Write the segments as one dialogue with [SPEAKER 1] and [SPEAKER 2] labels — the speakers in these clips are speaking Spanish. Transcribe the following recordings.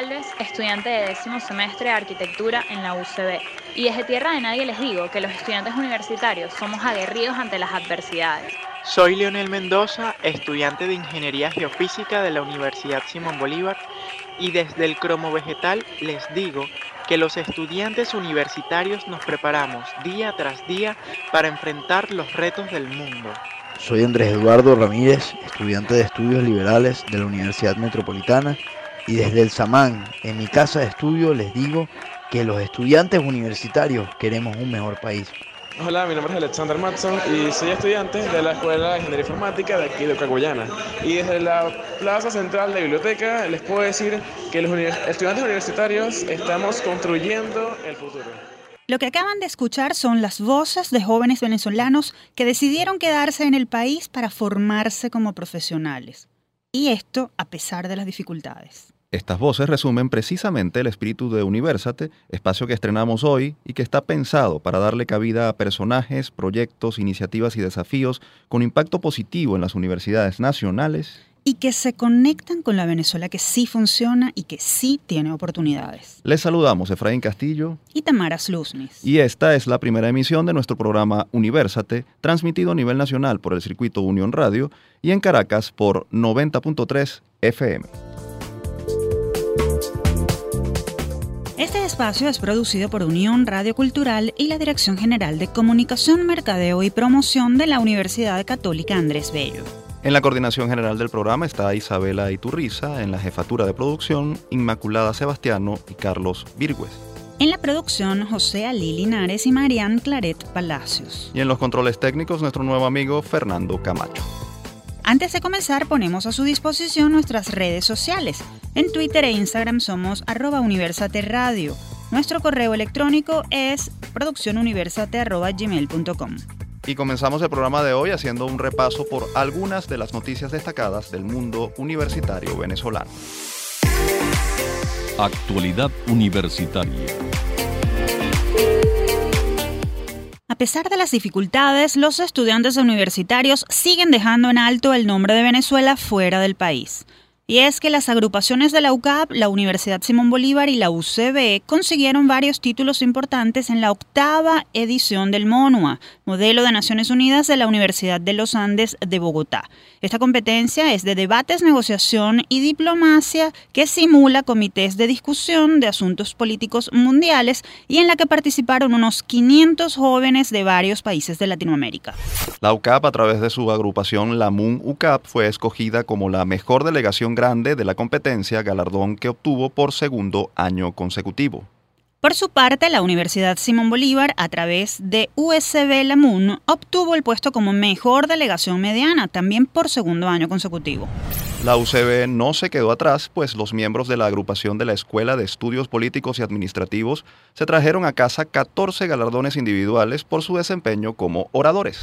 [SPEAKER 1] Goncalves, estudiante de décimo semestre de arquitectura en la UCB. Y desde tierra de nadie les digo que los estudiantes universitarios somos aguerridos ante las adversidades.
[SPEAKER 2] Soy Leonel Mendoza, estudiante de Ingeniería Geofísica de la Universidad Simón Bolívar. Y desde el cromo vegetal les digo que los estudiantes universitarios nos preparamos día tras día para enfrentar los retos del mundo.
[SPEAKER 3] Soy Andrés Eduardo Ramírez, estudiante de estudios liberales de la Universidad Metropolitana y desde el Samán, en mi casa de estudio, les digo que los estudiantes universitarios queremos un mejor país.
[SPEAKER 4] Hola, mi nombre es Alexander Matson y soy estudiante de la Escuela de Ingeniería Informática de aquí de Caguayana. Y desde la Plaza Central de Biblioteca les puedo decir que los estudiantes universitarios estamos construyendo el futuro.
[SPEAKER 5] Lo que acaban de escuchar son las voces de jóvenes venezolanos que decidieron quedarse en el país para formarse como profesionales. Y esto a pesar de las dificultades.
[SPEAKER 6] Estas voces resumen precisamente el espíritu de Universate, espacio que estrenamos hoy y que está pensado para darle cabida a personajes, proyectos, iniciativas y desafíos con impacto positivo en las universidades nacionales
[SPEAKER 5] y que se conectan con la Venezuela que sí funciona y que sí tiene oportunidades.
[SPEAKER 6] Les saludamos Efraín Castillo
[SPEAKER 5] y Tamara Sluznis.
[SPEAKER 6] Y esta es la primera emisión de nuestro programa Universate, transmitido a nivel nacional por el circuito Unión Radio y en Caracas por 90.3 FM.
[SPEAKER 5] Este espacio es producido por Unión Radio Cultural y la Dirección General de Comunicación, Mercadeo y Promoción de la Universidad Católica Andrés Bello.
[SPEAKER 6] En la coordinación general del programa está Isabela Iturriza, en la jefatura de producción Inmaculada Sebastiano y Carlos Virgües.
[SPEAKER 5] En la producción José Ali Linares y Marian Claret Palacios.
[SPEAKER 6] Y en los controles técnicos nuestro nuevo amigo Fernando Camacho.
[SPEAKER 5] Antes de comenzar, ponemos a su disposición nuestras redes sociales. En Twitter e Instagram somos arroba Radio. Nuestro correo electrónico es produccionuniversate.gmail.com.
[SPEAKER 6] Y comenzamos el programa de hoy haciendo un repaso por algunas de las noticias destacadas del mundo universitario venezolano.
[SPEAKER 7] Actualidad universitaria.
[SPEAKER 5] A pesar de las dificultades, los estudiantes universitarios siguen dejando en alto el nombre de Venezuela fuera del país. Y es que las agrupaciones de la UCAP, la Universidad Simón Bolívar y la UCB consiguieron varios títulos importantes en la octava edición del MONUA, modelo de Naciones Unidas de la Universidad de los Andes de Bogotá. Esta competencia es de debates, negociación y diplomacia que simula comités de discusión de asuntos políticos mundiales y en la que participaron unos 500 jóvenes de varios países de Latinoamérica.
[SPEAKER 6] La UCAP, a través de su agrupación La MUN UCAP, fue escogida como la mejor delegación grande de la competencia, galardón que obtuvo por segundo año consecutivo.
[SPEAKER 5] Por su parte, la Universidad Simón Bolívar, a través de USB Lamun, obtuvo el puesto como mejor delegación mediana, también por segundo año consecutivo.
[SPEAKER 6] La UCB no se quedó atrás, pues los miembros de la agrupación de la Escuela de Estudios Políticos y Administrativos se trajeron a casa 14 galardones individuales por su desempeño como oradores.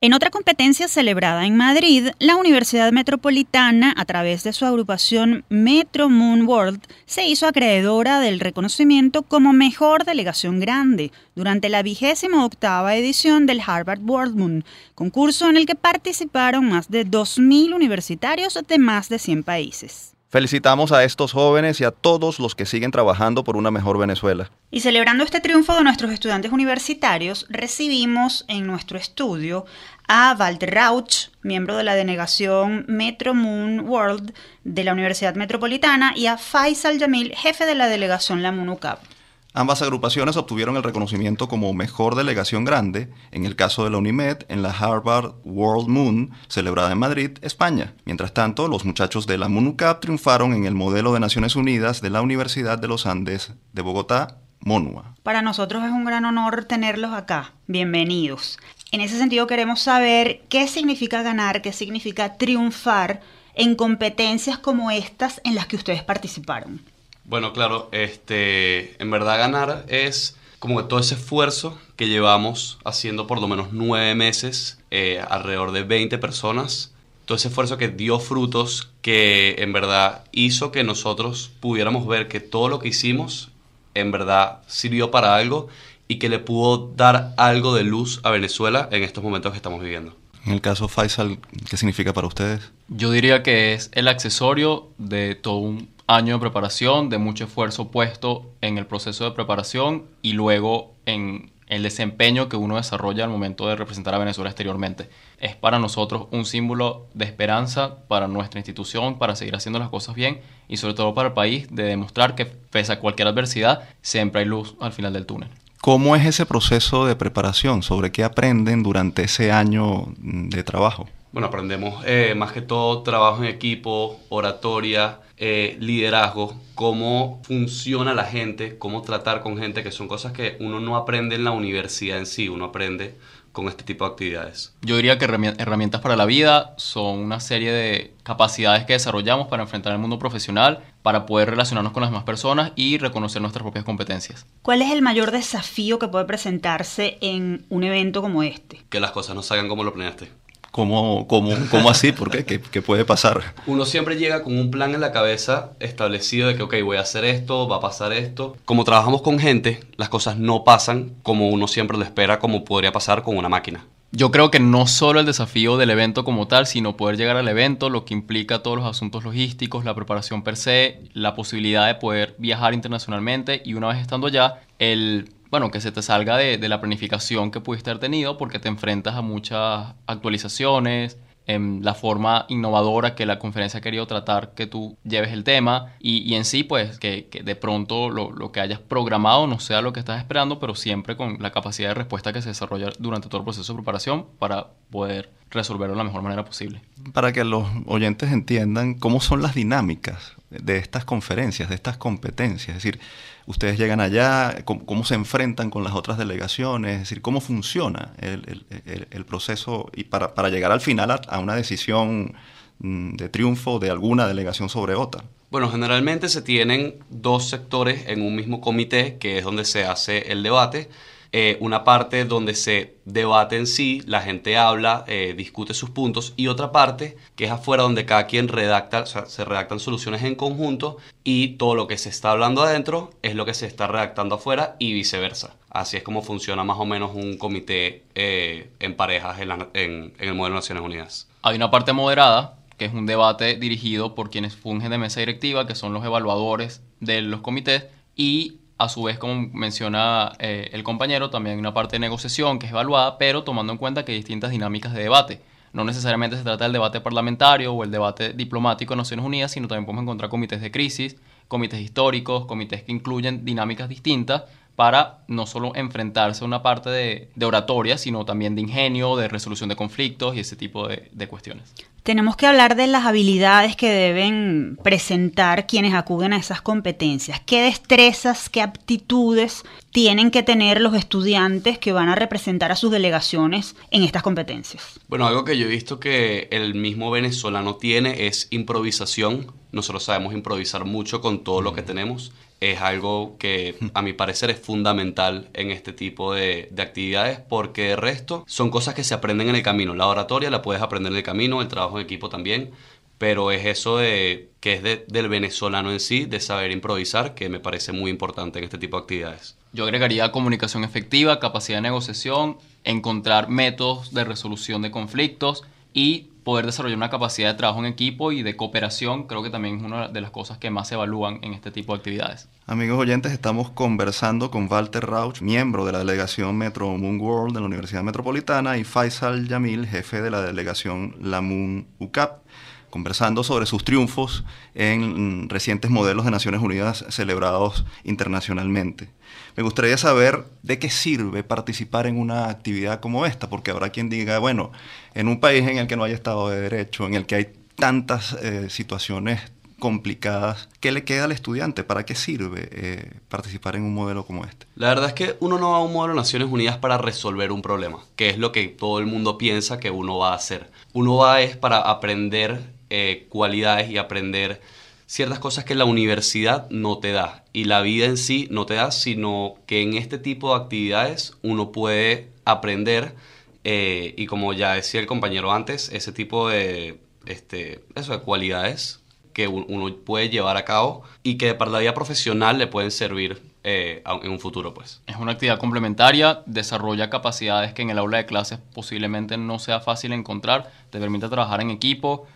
[SPEAKER 5] En otra competencia celebrada en Madrid, la Universidad Metropolitana, a través de su agrupación Metro Moon World, se hizo acreedora del reconocimiento como mejor delegación grande durante la vigésima octava edición del Harvard World Moon, concurso en el que participaron más de 2.000 universitarios de más de 100 países.
[SPEAKER 6] Felicitamos a estos jóvenes y a todos los que siguen trabajando por una mejor Venezuela.
[SPEAKER 5] Y celebrando este triunfo de nuestros estudiantes universitarios, recibimos en nuestro estudio a Walter Rauch, miembro de la denegación Metro Moon World de la Universidad Metropolitana, y a Faisal Yamil, jefe de la delegación La MUNUCAP.
[SPEAKER 6] Ambas agrupaciones obtuvieron el reconocimiento como mejor delegación grande, en el caso de la UNIMED, en la Harvard World Moon, celebrada en Madrid, España. Mientras tanto, los muchachos de la MUNUCAP triunfaron en el modelo de Naciones Unidas de la Universidad de los Andes de Bogotá, MONUA.
[SPEAKER 5] Para nosotros es un gran honor tenerlos acá. Bienvenidos. En ese sentido queremos saber qué significa ganar, qué significa triunfar en competencias como estas en las que ustedes participaron.
[SPEAKER 8] Bueno, claro, este, en verdad ganar es como que todo ese esfuerzo que llevamos haciendo por lo menos nueve meses, eh, alrededor de 20 personas, todo ese esfuerzo que dio frutos, que en verdad hizo que nosotros pudiéramos ver que todo lo que hicimos en verdad sirvió para algo y que le pudo dar algo de luz a Venezuela en estos momentos que estamos viviendo.
[SPEAKER 6] En el caso Faisal, ¿qué significa para ustedes?
[SPEAKER 9] Yo diría que es el accesorio de todo un año de preparación, de mucho esfuerzo puesto en el proceso de preparación y luego en el desempeño que uno desarrolla al momento de representar a Venezuela exteriormente. Es para nosotros un símbolo de esperanza para nuestra institución, para seguir haciendo las cosas bien y sobre todo para el país, de demostrar que pese a cualquier adversidad, siempre hay luz al final del túnel.
[SPEAKER 6] ¿Cómo es ese proceso de preparación? ¿Sobre qué aprenden durante ese año de trabajo?
[SPEAKER 8] Bueno, aprendemos eh, más que todo trabajo en equipo, oratoria, eh, liderazgo, cómo funciona la gente, cómo tratar con gente, que son cosas que uno no aprende en la universidad en sí, uno aprende con este tipo de actividades.
[SPEAKER 9] Yo diría que herramientas para la vida son una serie de capacidades que desarrollamos para enfrentar el mundo profesional, para poder relacionarnos con las demás personas y reconocer nuestras propias competencias.
[SPEAKER 5] ¿Cuál es el mayor desafío que puede presentarse en un evento como este?
[SPEAKER 8] Que las cosas no salgan como lo planeaste.
[SPEAKER 6] ¿Cómo, cómo, cómo así? ¿Por qué? qué? puede pasar?
[SPEAKER 8] Uno siempre llega con un plan en la cabeza establecido de que, ok, voy a hacer esto, va a pasar esto. Como trabajamos con gente, las cosas no pasan como uno siempre lo espera, como podría pasar con una máquina.
[SPEAKER 9] Yo creo que no solo el desafío del evento como tal, sino poder llegar al evento, lo que implica todos los asuntos logísticos, la preparación per se, la posibilidad de poder viajar internacionalmente y una vez estando allá, el bueno, que se te salga de, la planificación que pudiste haber tenido porque te enfrentas a muchas actualizaciones, en la forma innovadora que la conferencia ha querido tratar que tú lleves el tema y, en sí pues que, de pronto lo, lo, que hayas programado no sea lo que estás esperando pero siempre con la capacidad de respuesta que se desarrolla durante todo el proceso de preparación para poder resolverlo de la mejor manera posible.
[SPEAKER 6] Para que los oyentes entiendan cómo son las dinámicas de estas conferencias, de estas competencias, es decir, ustedes llegan allá, cómo, se enfrentan con las otras delegaciones, es decir, cómo funciona el, proceso y para, llegar al final a, una decisión mm, de triunfo de alguna delegación sobre otra.
[SPEAKER 8] Bueno, generalmente se tienen dos sectores en un mismo comité, que es donde se hace el debate. Eh, una parte donde se debate en sí, la gente habla, eh, discute sus puntos, y otra parte que es afuera donde cada quien redacta, o sea, se redactan soluciones en conjunto y todo lo que se está hablando adentro es lo que se está redactando afuera y viceversa. Así es como funciona más o menos un comité eh, en parejas en, en el modelo de Naciones Unidas.
[SPEAKER 9] Hay una parte moderada, que es un debate dirigido por quienes fungen de mesa directiva, que son los evaluadores de los comités, y a su vez, como menciona eh, el compañero, también hay una parte de negociación que es evaluada, pero tomando en cuenta que hay distintas dinámicas de debate. No necesariamente se trata del debate parlamentario o el debate diplomático de Naciones Unidas, sino también podemos encontrar comités de crisis, comités históricos, comités que incluyen dinámicas distintas para no solo enfrentarse a una parte de, oratoria, sino también de ingenio, de resolución de conflictos y ese tipo de cuestiones.
[SPEAKER 5] Tenemos que hablar de las habilidades que deben presentar quienes acuden a esas competencias. ¿Qué destrezas, qué aptitudes tienen que tener los estudiantes que van a representar a sus delegaciones en estas competencias?
[SPEAKER 8] Bueno, algo que yo he visto que el mismo venezolano tiene es improvisación. Nosotros sabemos improvisar mucho con todo lo que tenemos es algo que a mi parecer es fundamental en este tipo de, actividades porque de resto son cosas que se aprenden en el camino. La oratoria la puedes aprender en el camino, el trabajo en equipo también, pero es eso de que es del venezolano en sí, de saber improvisar, que me parece muy importante en este tipo de actividades.
[SPEAKER 9] Yo agregaría comunicación efectiva, capacidad de negociación, encontrar métodos de resolución de conflictos y poder desarrollar una capacidad de trabajo en equipo y de cooperación, creo que también es una de las cosas que más se evalúan en este tipo de actividades.
[SPEAKER 6] Amigos oyentes, estamos conversando con Walter Rauch, miembro de la delegación Metro Moon World de la Universidad Metropolitana, y Faisal Yamil, jefe de la delegación La Moon UCAP, conversando sobre sus triunfos en recientes modelos de Naciones Unidas celebrados internacionalmente. Me gustaría saber de qué sirve participar en una actividad como esta, porque habrá quien diga, bueno, en un país en el que no hay Estado de Derecho, en el que hay tantas eh, situaciones complicadas, ¿qué le queda al estudiante? ¿Para qué sirve eh, participar en un modelo como este?
[SPEAKER 8] La verdad es que uno no va a un modelo de Naciones Unidas para resolver un problema, que es lo que todo el mundo piensa que uno va a hacer. Uno va es para aprender eh, cualidades y aprender ciertas cosas que la universidad no te da y la vida en sí no te da, sino que en este tipo de actividades uno puede aprender eh, y como ya decía el compañero antes, ese tipo de, este, eso, de cualidades que uno puede llevar a cabo y que para la vida profesional le pueden servir eh, en un futuro. pues.
[SPEAKER 9] Es una actividad complementaria, desarrolla capacidades que en el aula de clases posiblemente no sea fácil encontrar, te permite trabajar en equipo,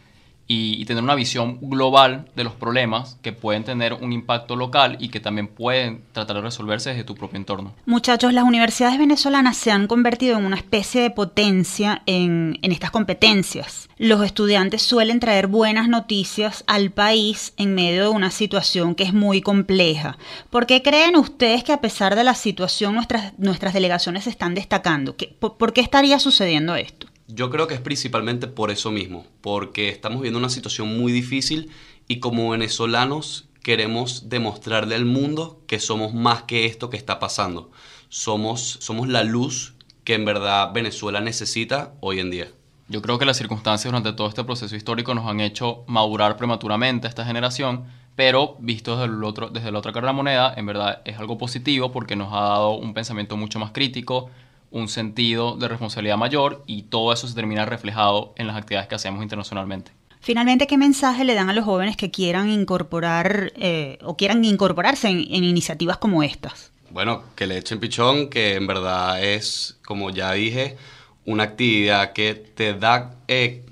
[SPEAKER 9] y, tener una visión global de los problemas que pueden tener un impacto local y que también pueden tratar de resolverse desde tu propio entorno.
[SPEAKER 5] Muchachos, las universidades venezolanas se han convertido en una especie de potencia en, en estas competencias. Los estudiantes suelen traer buenas noticias al país en medio de una situación que es muy compleja. ¿Por qué creen ustedes que a pesar de la situación nuestras, nuestras delegaciones se están destacando? ¿Por qué estaría sucediendo esto?
[SPEAKER 8] Yo creo que es principalmente por eso mismo, porque estamos viendo una situación muy difícil y como venezolanos queremos demostrarle al mundo que somos más que esto que está pasando. Somos, somos la luz que en verdad Venezuela necesita hoy en día.
[SPEAKER 9] Yo creo que las circunstancias durante todo este proceso histórico nos han hecho madurar prematuramente a esta generación, pero visto desde, el otro, desde la otra cara de la moneda, en verdad es algo positivo porque nos ha dado un pensamiento mucho más crítico, un sentido de responsabilidad mayor y todo eso se termina reflejado en las actividades que hacemos internacionalmente.
[SPEAKER 5] Finalmente, ¿qué mensaje le dan a los jóvenes que quieran incorporar eh, o quieran incorporarse en, iniciativas como estas?
[SPEAKER 8] Bueno, que le echen pichón, que en verdad es, como ya dije, una actividad que te da
[SPEAKER 6] eh,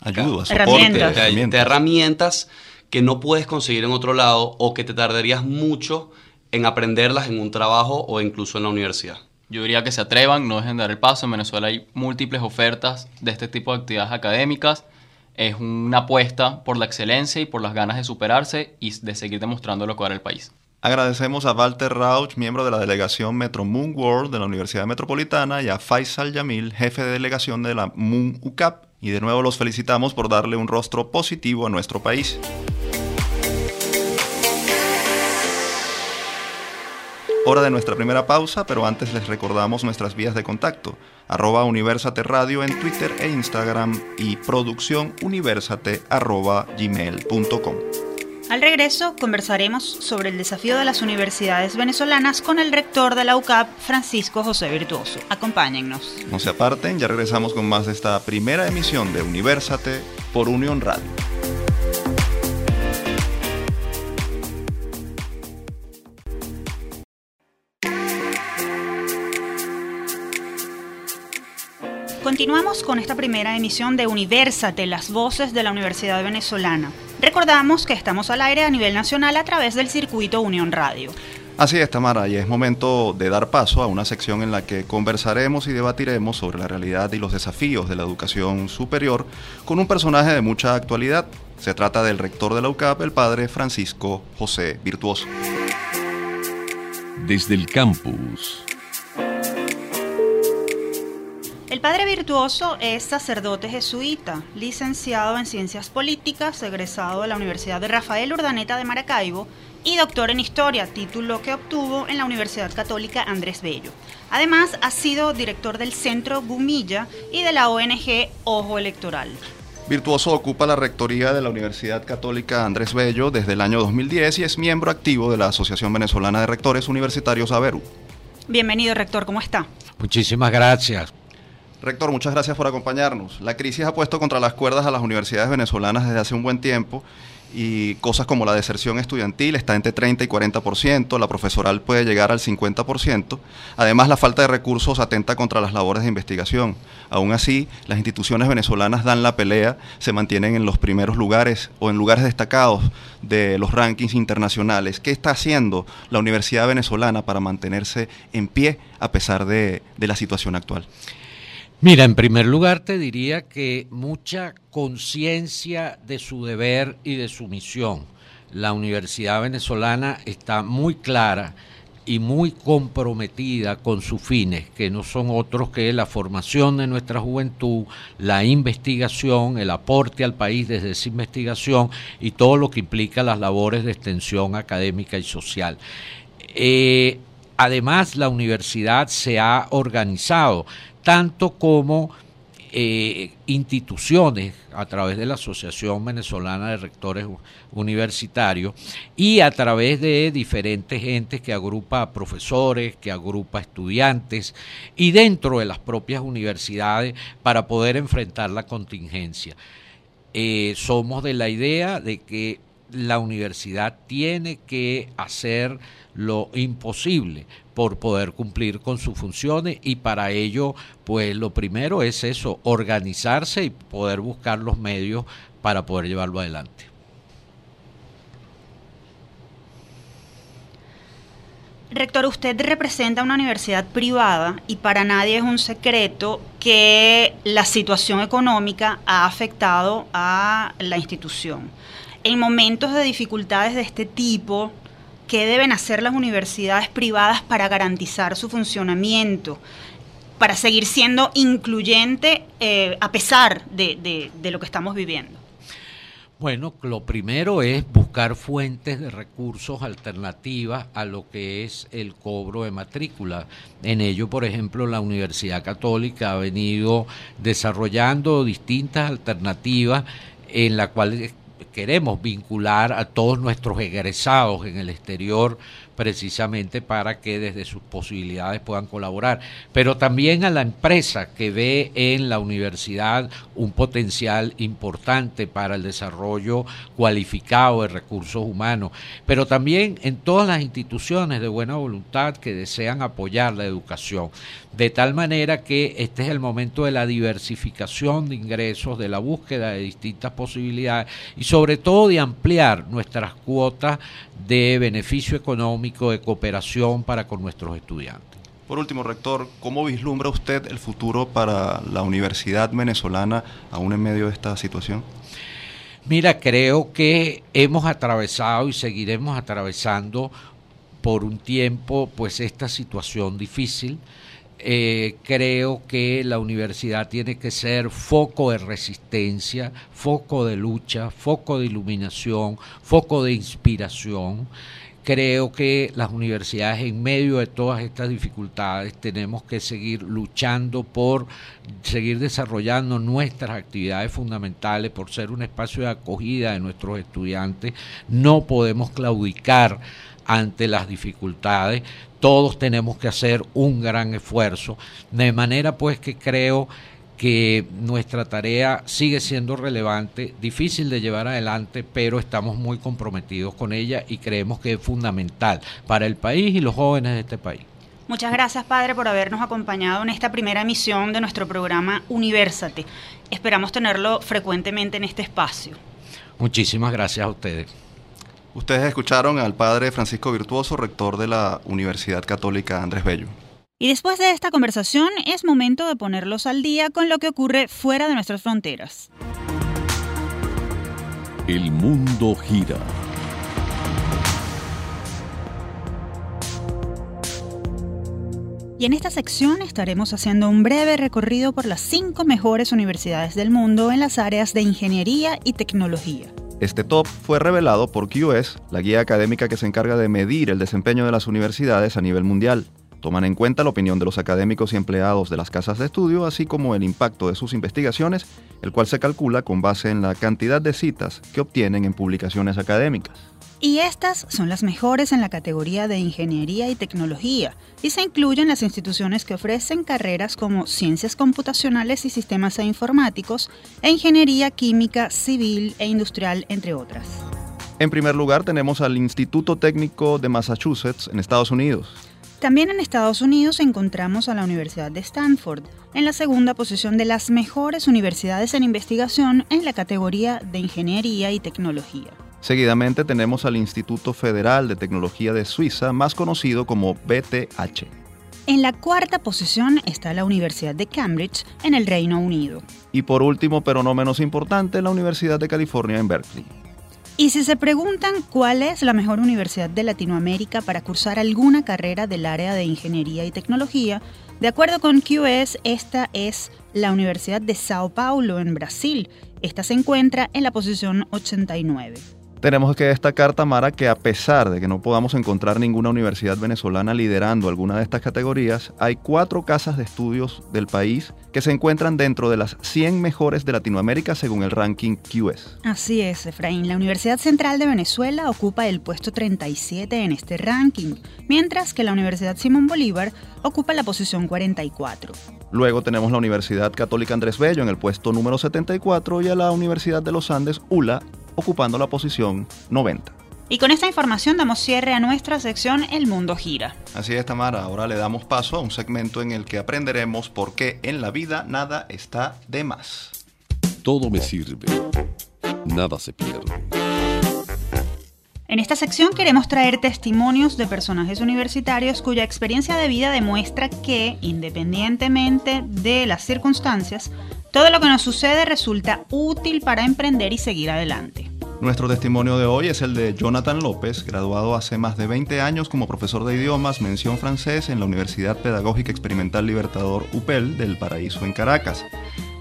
[SPEAKER 6] ayuda,
[SPEAKER 8] herramientas. Te, herramientas que no puedes conseguir en otro lado o que te tardarías mucho en aprenderlas en un trabajo o incluso en la universidad.
[SPEAKER 9] Yo diría que se atrevan, no dejen de dar el paso. En Venezuela hay múltiples ofertas de este tipo de actividades académicas. Es una apuesta por la excelencia y por las ganas de superarse y de seguir demostrando lo que era el país.
[SPEAKER 6] Agradecemos a Walter Rauch, miembro de la delegación Metro Moon World de la Universidad Metropolitana, y a Faisal Yamil, jefe de delegación de la Moon UCAP. Y de nuevo los felicitamos por darle un rostro positivo a nuestro país. Hora de nuestra primera pausa, pero antes les recordamos nuestras vías de contacto. Arroba Universate Radio en Twitter e Instagram y producción universate arroba gmail.com.
[SPEAKER 5] Al regreso conversaremos sobre el desafío de las universidades venezolanas con el rector de la UCAP, Francisco José Virtuoso. Acompáñennos.
[SPEAKER 6] No se aparten, ya regresamos con más de esta primera emisión de Universate por Unión Radio.
[SPEAKER 5] Continuamos con esta primera emisión de Universate, las voces de la Universidad Venezolana. Recordamos que estamos al aire a nivel nacional a través del circuito Unión Radio.
[SPEAKER 6] Así es, Tamara, y es momento de dar paso a una sección en la que conversaremos y debatiremos sobre la realidad y los desafíos de la educación superior con un personaje de mucha actualidad. Se trata del rector de la UCAP, el padre Francisco José Virtuoso.
[SPEAKER 7] Desde el campus.
[SPEAKER 5] El padre virtuoso es sacerdote jesuita, licenciado en Ciencias Políticas, egresado de la Universidad de Rafael Urdaneta de Maracaibo y doctor en Historia, título que obtuvo en la Universidad Católica Andrés Bello. Además, ha sido director del Centro Gumilla y de la ONG Ojo Electoral.
[SPEAKER 6] Virtuoso ocupa la rectoría de la Universidad Católica Andrés Bello desde el año 2010 y es miembro activo de la Asociación Venezolana de Rectores Universitarios AVERU.
[SPEAKER 5] Bienvenido, rector, ¿cómo está?
[SPEAKER 10] Muchísimas gracias.
[SPEAKER 6] Rector, muchas gracias por acompañarnos. La crisis ha puesto contra las cuerdas a las universidades venezolanas desde hace un buen tiempo y cosas como la deserción estudiantil está entre 30 y 40%, la profesoral puede llegar al 50%. Además, la falta de recursos atenta contra las labores de investigación. Aún así, las instituciones venezolanas dan la pelea, se mantienen en los primeros lugares o en lugares destacados de los rankings internacionales. ¿Qué está haciendo la Universidad Venezolana para mantenerse en pie a pesar de, de la situación actual?
[SPEAKER 10] Mira, en primer lugar te diría que mucha conciencia de su deber y de su misión. La Universidad Venezolana está muy clara y muy comprometida con sus fines, que no son otros que la formación de nuestra juventud, la investigación, el aporte al país desde esa investigación y todo lo que implica las labores de extensión académica y social. Eh, además, la universidad se ha organizado tanto como eh, instituciones a través de la Asociación Venezolana de Rectores Universitarios y a través de diferentes entes que agrupa profesores, que agrupa estudiantes y dentro de las propias universidades para poder enfrentar la contingencia. Eh, somos de la idea de que la universidad tiene que hacer lo imposible por poder cumplir con sus funciones y para ello pues lo primero es eso, organizarse y poder buscar los medios para poder llevarlo adelante.
[SPEAKER 5] Rector, usted representa una universidad privada y para nadie es un secreto que la situación económica ha afectado a la institución. En momentos de dificultades de este tipo, ¿qué deben hacer las universidades privadas para garantizar su funcionamiento? Para seguir siendo incluyente eh, a pesar de lo que estamos viviendo.
[SPEAKER 10] Bueno, lo primero es buscar fuentes de recursos alternativas a lo que es el cobro de matrícula. En ello, por ejemplo, la Universidad Católica ha venido desarrollando distintas alternativas en las cuales queremos vincular a todos nuestros egresados en el exterior precisamente para que desde sus posibilidades puedan colaborar, pero también a la empresa que ve en la universidad un potencial importante para el desarrollo cualificado de recursos humanos, pero también en todas las instituciones de buena voluntad que desean apoyar la educación, de tal manera que este es el momento de la diversificación de ingresos, de la búsqueda de distintas posibilidades y sobre todo de ampliar nuestras cuotas de beneficio económico, de cooperación para con nuestros estudiantes.
[SPEAKER 6] Por último, rector, ¿cómo vislumbra usted el futuro para la universidad venezolana aún en medio de esta situación?
[SPEAKER 10] Mira, creo que hemos atravesado y seguiremos atravesando por un tiempo pues esta situación difícil. Eh, creo que la universidad tiene que ser foco de resistencia, foco de lucha, foco de iluminación, foco de inspiración. Creo que las universidades en medio de todas estas dificultades tenemos que seguir luchando por seguir desarrollando nuestras actividades fundamentales, por ser un espacio de acogida de nuestros estudiantes. No podemos claudicar ante las dificultades, todos tenemos que hacer un gran esfuerzo, de manera pues que creo que nuestra tarea sigue siendo relevante, difícil de llevar adelante, pero estamos muy comprometidos con ella y creemos que es fundamental para el país y los jóvenes de este país.
[SPEAKER 5] Muchas gracias, padre, por habernos acompañado en esta primera emisión de nuestro programa Universate. Esperamos tenerlo frecuentemente en este espacio.
[SPEAKER 10] Muchísimas gracias a ustedes.
[SPEAKER 6] Ustedes escucharon al padre Francisco Virtuoso, rector de la Universidad Católica Andrés Bello.
[SPEAKER 5] Y después de esta conversación es momento de ponerlos al día con lo que ocurre fuera de nuestras fronteras.
[SPEAKER 7] El mundo gira.
[SPEAKER 5] Y en esta sección estaremos haciendo un breve recorrido por las cinco mejores universidades del mundo en las áreas de ingeniería y tecnología.
[SPEAKER 6] Este top fue revelado por QS, la guía académica que se encarga de medir el desempeño de las universidades a nivel mundial. Toman en cuenta la opinión de los académicos y empleados de las casas de estudio, así como el impacto de sus investigaciones, el cual se calcula con base en la cantidad de citas que obtienen en publicaciones académicas.
[SPEAKER 5] Y estas son las mejores en la categoría de ingeniería y tecnología, y se incluyen las instituciones que ofrecen carreras como ciencias computacionales y sistemas e informáticos, e ingeniería química, civil e industrial, entre otras.
[SPEAKER 6] En primer lugar tenemos al Instituto Técnico de Massachusetts en Estados Unidos.
[SPEAKER 5] También en Estados Unidos encontramos a la Universidad de Stanford, en la segunda posición de las mejores universidades en investigación en la categoría de ingeniería y tecnología.
[SPEAKER 6] Seguidamente tenemos al Instituto Federal de Tecnología de Suiza, más conocido como BTH.
[SPEAKER 5] En la cuarta posición está la Universidad de Cambridge, en el Reino Unido.
[SPEAKER 6] Y por último, pero no menos importante, la Universidad de California en Berkeley.
[SPEAKER 5] Y si se preguntan cuál es la mejor universidad de Latinoamérica para cursar alguna carrera del área de ingeniería y tecnología, de acuerdo con QS, esta es la Universidad de Sao Paulo en Brasil. Esta se encuentra en la posición 89.
[SPEAKER 6] Tenemos que destacar, Tamara, que a pesar de que no podamos encontrar ninguna universidad venezolana liderando alguna de estas categorías, hay cuatro casas de estudios del país que se encuentran dentro de las 100 mejores de Latinoamérica según el ranking QS.
[SPEAKER 5] Así es, Efraín. La Universidad Central de Venezuela ocupa el puesto 37 en este ranking, mientras que la Universidad Simón Bolívar ocupa la posición 44.
[SPEAKER 6] Luego tenemos la Universidad Católica Andrés Bello en el puesto número 74 y a la Universidad de los Andes, ULA, ocupando la posición 90.
[SPEAKER 5] Y con esta información damos cierre a nuestra sección El Mundo Gira.
[SPEAKER 6] Así es, Tamara. Ahora le damos paso a un segmento en el que aprenderemos por qué en la vida nada está de más.
[SPEAKER 7] Todo me sirve. Nada se pierde.
[SPEAKER 5] En esta sección queremos traer testimonios de personajes universitarios cuya experiencia de vida demuestra que, independientemente de las circunstancias, todo lo que nos sucede resulta útil para emprender y seguir adelante.
[SPEAKER 6] Nuestro testimonio de hoy es el de Jonathan López, graduado hace más de 20 años como profesor de idiomas mención francés en la Universidad Pedagógica Experimental Libertador UPEL del Paraíso en Caracas.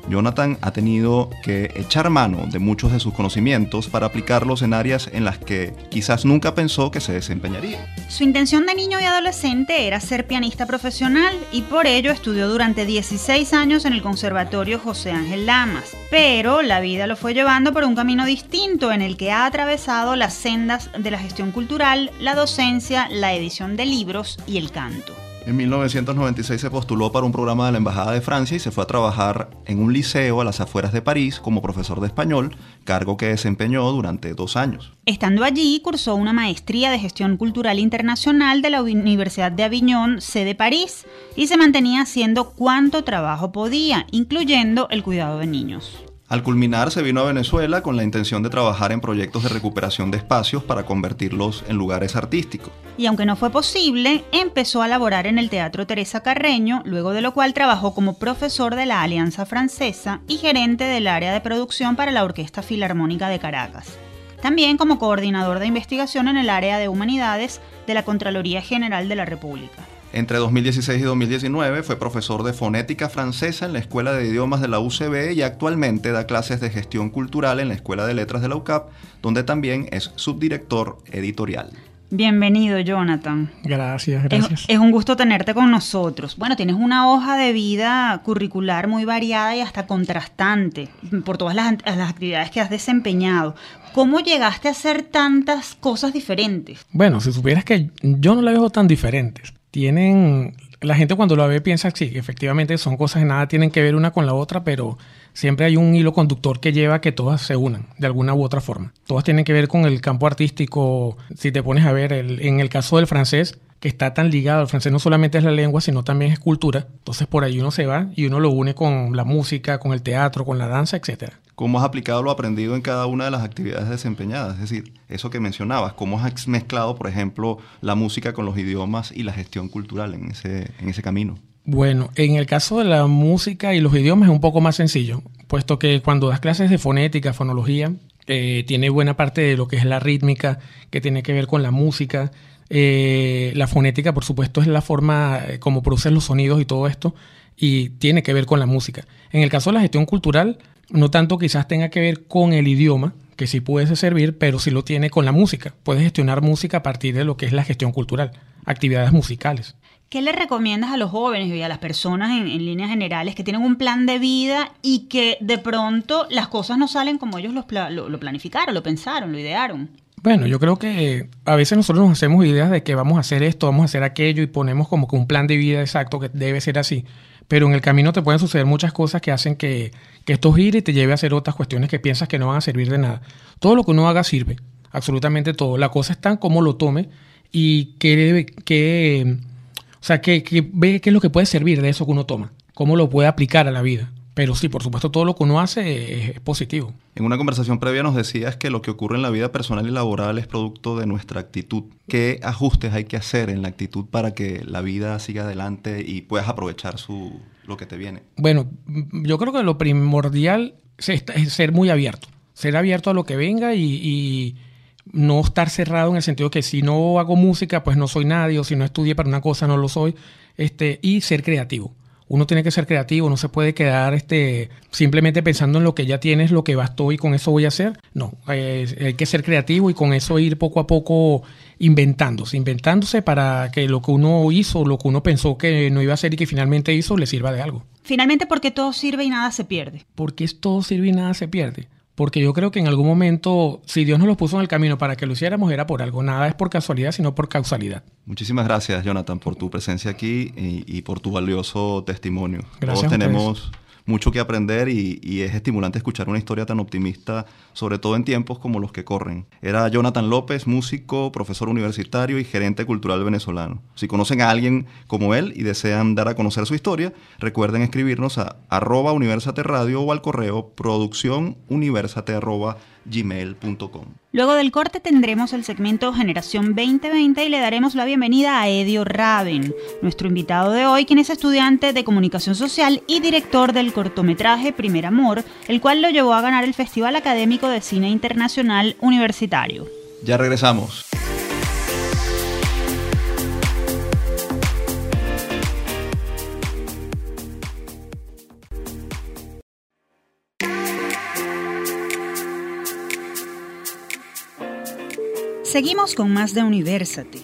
[SPEAKER 6] Jonathan ha tenido que echar mano de muchos de sus conocimientos para aplicarlos en áreas en las que quizás nunca pensó que se desempeñaría.
[SPEAKER 5] Su intención de niño y adolescente era ser pianista profesional y por ello estudió durante 16 años en el Conservatorio José Ángel Lamas. Pero la vida lo fue llevando por un camino distinto en el que ha atravesado las sendas de la gestión cultural, la docencia, la edición de libros y el canto.
[SPEAKER 6] En 1996 se postuló para un programa de la Embajada de Francia y se fue a trabajar en un liceo a las afueras de París como profesor de español, cargo que desempeñó durante dos años.
[SPEAKER 5] Estando allí, cursó una maestría de gestión cultural internacional de la Universidad de Aviñón, sede París, y se mantenía haciendo cuanto trabajo podía, incluyendo el cuidado de niños.
[SPEAKER 6] Al culminar se vino a Venezuela con la intención de trabajar en proyectos de recuperación de espacios para convertirlos en lugares artísticos.
[SPEAKER 5] Y aunque no fue posible, empezó a laborar en el Teatro Teresa Carreño, luego de lo cual trabajó como profesor de la Alianza Francesa y gerente del área de producción para la Orquesta Filarmónica de Caracas. También como coordinador de investigación en el área de humanidades de la Contraloría General de la República.
[SPEAKER 6] Entre 2016 y 2019 fue profesor de fonética francesa en la Escuela de Idiomas de la UCB y actualmente da clases de gestión cultural en la Escuela de Letras de la UCAP, donde también es subdirector editorial.
[SPEAKER 5] Bienvenido, Jonathan.
[SPEAKER 11] Gracias, gracias.
[SPEAKER 5] Es, un gusto tenerte con nosotros. Bueno, tienes una hoja de vida curricular muy variada y hasta contrastante por todas las, las actividades que has desempeñado. ¿Cómo llegaste a hacer tantas cosas diferentes?
[SPEAKER 11] Bueno, si supieras que yo no la veo tan diferentes tienen, la gente cuando lo ve piensa sí, efectivamente son cosas que nada tienen que ver una con la otra, pero siempre hay un hilo conductor que lleva a que todas se unan de alguna u otra forma. Todas tienen que ver con el campo artístico, si te pones a ver, en el caso del francés, que está tan ligado, el francés no solamente es la lengua, sino también es cultura, entonces por ahí uno se va y uno lo une con la música, con el teatro, con la danza, etcétera.
[SPEAKER 6] ¿Cómo has aplicado lo aprendido en cada una de las actividades desempeñadas? Es decir, eso que mencionabas, ¿cómo has mezclado, por ejemplo, la música con los idiomas y la gestión cultural en ese, en ese camino?
[SPEAKER 11] Bueno, en el caso de la música y los idiomas es un poco más sencillo, puesto que cuando das clases de fonética, fonología, eh, tiene buena parte de lo que es la rítmica, que tiene que ver con la música. Eh, la fonética, por supuesto, es la forma eh, como producen los sonidos y todo esto, y tiene que ver con la música. En el caso de la gestión cultural, no tanto quizás tenga que ver con el idioma, que sí puede servir, pero sí lo tiene con la música. Puedes gestionar música a partir de lo que es la gestión cultural, actividades musicales.
[SPEAKER 5] ¿Qué le recomiendas a los jóvenes y a las personas en, líneas generales que tienen un plan de vida y que de pronto las cosas no salen como ellos lo, lo planificaron, lo pensaron, lo idearon?
[SPEAKER 11] Bueno, yo creo que a veces nosotros nos hacemos ideas de que vamos a hacer esto, vamos a hacer aquello y ponemos como que un plan de vida exacto que debe ser así pero en el camino te pueden suceder muchas cosas que hacen que, esto gire y te lleve a hacer otras cuestiones que piensas que no van a servir de nada. Todo lo que uno haga sirve, absolutamente todo. La cosa está en cómo lo tome y qué, qué o sea, qué, ve qué es lo que puede servir de eso que uno toma, cómo lo puede aplicar a la vida. Pero sí, por supuesto, todo lo que uno hace es, positivo.
[SPEAKER 6] En una conversación previa nos decías que lo que ocurre en la vida personal y laboral es producto de nuestra actitud. ¿Qué ajustes hay que hacer en la actitud para que la vida siga adelante y puedas aprovechar su, lo que te viene?
[SPEAKER 11] Bueno, yo creo que lo primordial es ser muy abierto. Ser abierto a lo que venga y, y no estar cerrado en el sentido que si no hago música, pues no soy nadie, o si no estudié para una cosa, no lo soy. Este, y ser creativo uno tiene que ser creativo, no se puede quedar este, simplemente pensando en lo que ya tienes, lo que bastó y con eso voy a hacer. No, hay que ser creativo y con eso ir poco a poco inventándose, inventándose para que lo que uno hizo, lo que uno pensó que no iba a hacer y que finalmente hizo, le sirva de algo.
[SPEAKER 5] Finalmente, porque todo sirve y nada se pierde.
[SPEAKER 11] Porque todo sirve y nada se pierde porque yo creo que en algún momento, si Dios nos lo puso en el camino para que lo hiciéramos, era por algo. Nada es por casualidad, sino por causalidad.
[SPEAKER 6] Muchísimas gracias, Jonathan, por tu presencia aquí y, por tu valioso testimonio. Gracias Todos tenemos mucho que aprender y, es estimulante escuchar una historia tan optimista, sobre todo en tiempos como los que corren. Era Jonathan López, músico, profesor universitario y gerente cultural venezolano. Si conocen a alguien como él y desean dar a conocer su historia, recuerden escribirnos a arroba universate radio o al correo producción gmail.com.
[SPEAKER 5] Luego del corte tendremos el segmento Generación 2020 y le daremos la bienvenida a Edio Raven, nuestro invitado de hoy, quien es estudiante de comunicación social y director del cortometraje Primer Amor, el cual lo llevó a ganar el Festival Académico de Cine Internacional Universitario.
[SPEAKER 6] Ya regresamos.
[SPEAKER 5] Seguimos con más de Universate.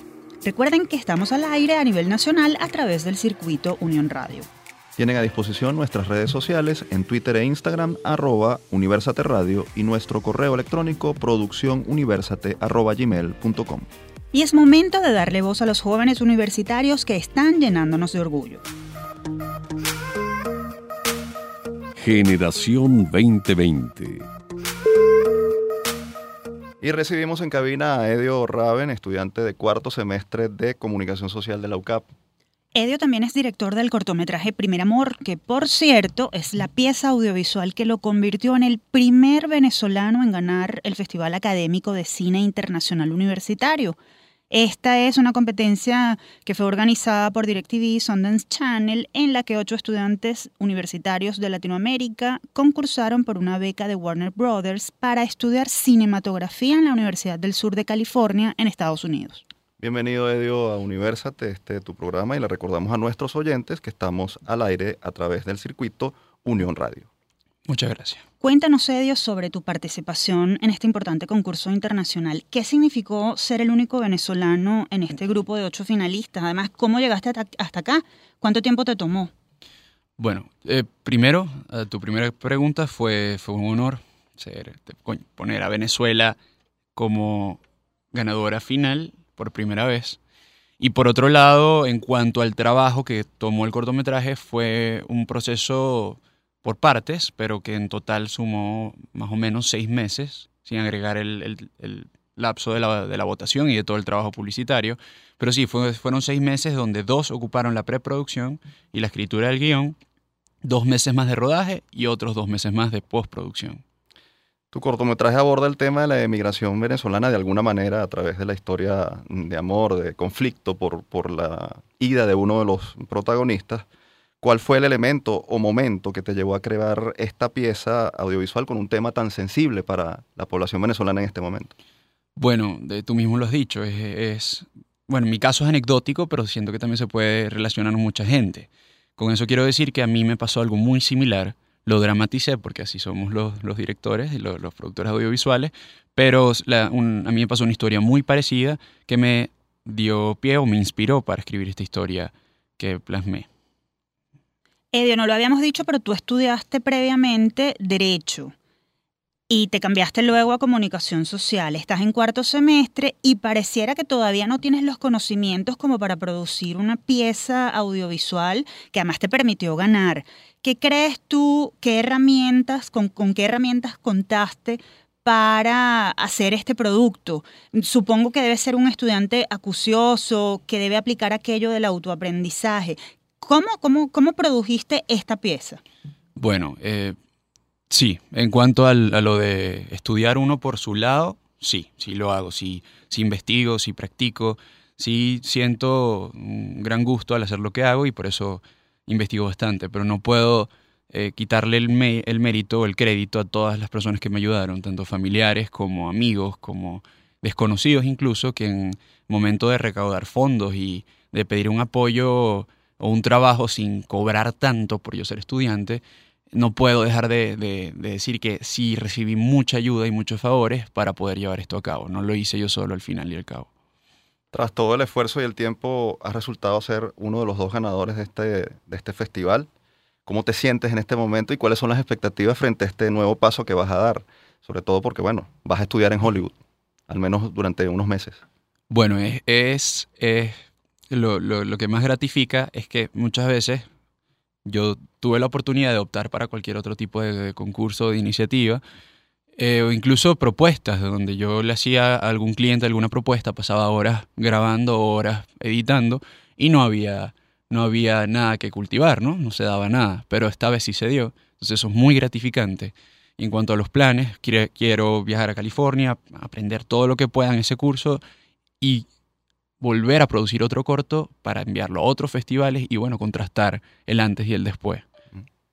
[SPEAKER 5] Recuerden que estamos al aire a nivel nacional a través del circuito Unión Radio.
[SPEAKER 6] Tienen a disposición nuestras redes sociales en Twitter e Instagram, arroba Universate Radio y nuestro correo electrónico producciónuniversate arroba gmail.com.
[SPEAKER 5] Y es momento de darle voz a los jóvenes universitarios que están llenándonos de orgullo.
[SPEAKER 7] Generación 2020
[SPEAKER 6] y recibimos en cabina a Edio Raven, estudiante de cuarto semestre de Comunicación Social de la UCAP.
[SPEAKER 5] Edio también es director del cortometraje Primer Amor, que por cierto es la pieza audiovisual que lo convirtió en el primer venezolano en ganar el Festival Académico de Cine Internacional Universitario. Esta es una competencia que fue organizada por DirecTV Sundance Channel en la que ocho estudiantes universitarios de Latinoamérica concursaron por una beca de Warner Brothers para estudiar cinematografía en la Universidad del Sur de California en Estados Unidos.
[SPEAKER 6] Bienvenido, Edio, a Universate, este tu programa, y le recordamos a nuestros oyentes que estamos al aire a través del circuito Unión Radio.
[SPEAKER 11] Muchas gracias.
[SPEAKER 5] Cuéntanos, Edio, sobre tu participación en este importante concurso internacional. ¿Qué significó ser el único venezolano en este grupo de ocho finalistas? Además, ¿cómo llegaste hasta acá? ¿Cuánto tiempo te tomó?
[SPEAKER 12] Bueno, eh, primero, tu primera pregunta fue, fue un honor ser, poner a Venezuela como ganadora final por primera vez. Y por otro lado, en cuanto al trabajo que tomó el cortometraje, fue un proceso por partes, pero que en total sumó más o menos seis meses, sin agregar el, lapso de la, votación y de todo el trabajo publicitario. Pero sí, fueron seis meses donde dos ocuparon la preproducción y la escritura del guion, dos meses más de rodaje y otros dos meses más de postproducción.
[SPEAKER 6] Tu cortometraje aborda el tema de la emigración venezolana de alguna manera a través de la historia de amor, de conflicto por, por la ida de uno de los protagonistas. ¿Cuál fue el elemento o momento que te llevó a crear esta pieza audiovisual con un tema tan sensible para la población venezolana en este momento?
[SPEAKER 12] Bueno, tú mismo lo has dicho, es, bueno, en mi caso es anecdótico, pero siento que también se puede relacionar con mucha gente. Con eso quiero decir que a mí me pasó algo muy similar, lo dramaticé porque así somos los, los directores y los, productores audiovisuales, pero a mí me pasó una historia muy parecida que me dio pie o me inspiró para escribir esta historia que plasmé.
[SPEAKER 5] Edio, no lo habíamos dicho, pero tú estudiaste previamente Derecho y te cambiaste luego a Comunicación Social. Estás en cuarto semestre y pareciera que todavía no tienes los conocimientos como para producir una pieza audiovisual que además te permitió ganar. ¿Qué crees tú, qué herramientas, con, con qué herramientas contaste para hacer este producto. Supongo que debe ser un estudiante acucioso, que debe aplicar aquello del autoaprendizaje. ¿Cómo, cómo, cómo produjiste esta pieza?
[SPEAKER 12] Bueno, eh, sí, en cuanto a lo de estudiar uno por su lado, sí, sí lo hago, sí, sí investigo, sí practico, sí siento un gran gusto al hacer lo que hago y por eso investigo bastante, pero no puedo eh, quitarle el, el mérito o el crédito a todas las personas que me ayudaron, tanto familiares como amigos, como desconocidos incluso, que en momento de recaudar fondos y de pedir un apoyo o un trabajo sin cobrar tanto por yo ser estudiante, no puedo dejar de, decir que sí recibí mucha ayuda y muchos favores para poder llevar esto a cabo. No lo hice yo solo al final y al cabo.
[SPEAKER 6] Tras todo el esfuerzo y el tiempo, has resultado ser uno de los dos ganadores de este, de este festival. ¿Cómo te sientes en este momento y cuáles son las expectativas frente a este nuevo paso que vas a dar? Sobre todo porque, bueno, vas a estudiar en Hollywood, al menos durante unos meses.
[SPEAKER 12] Bueno, es, es lo, lo, que más gratifica es que muchas veces yo tuve la oportunidad de optar para cualquier otro tipo de, concurso o de iniciativa, eh, o incluso propuestas, donde yo le hacía a algún cliente alguna propuesta, pasaba horas grabando, horas editando, y no había, no había nada que cultivar, ¿no? No se daba nada, pero esta vez sí se dio. Entonces eso es muy gratificante. En cuanto a los planes, quiero viajar a California, aprender todo lo que pueda en ese curso y volver a producir otro corto para enviarlo a otros festivales y bueno, contrastar el antes y el después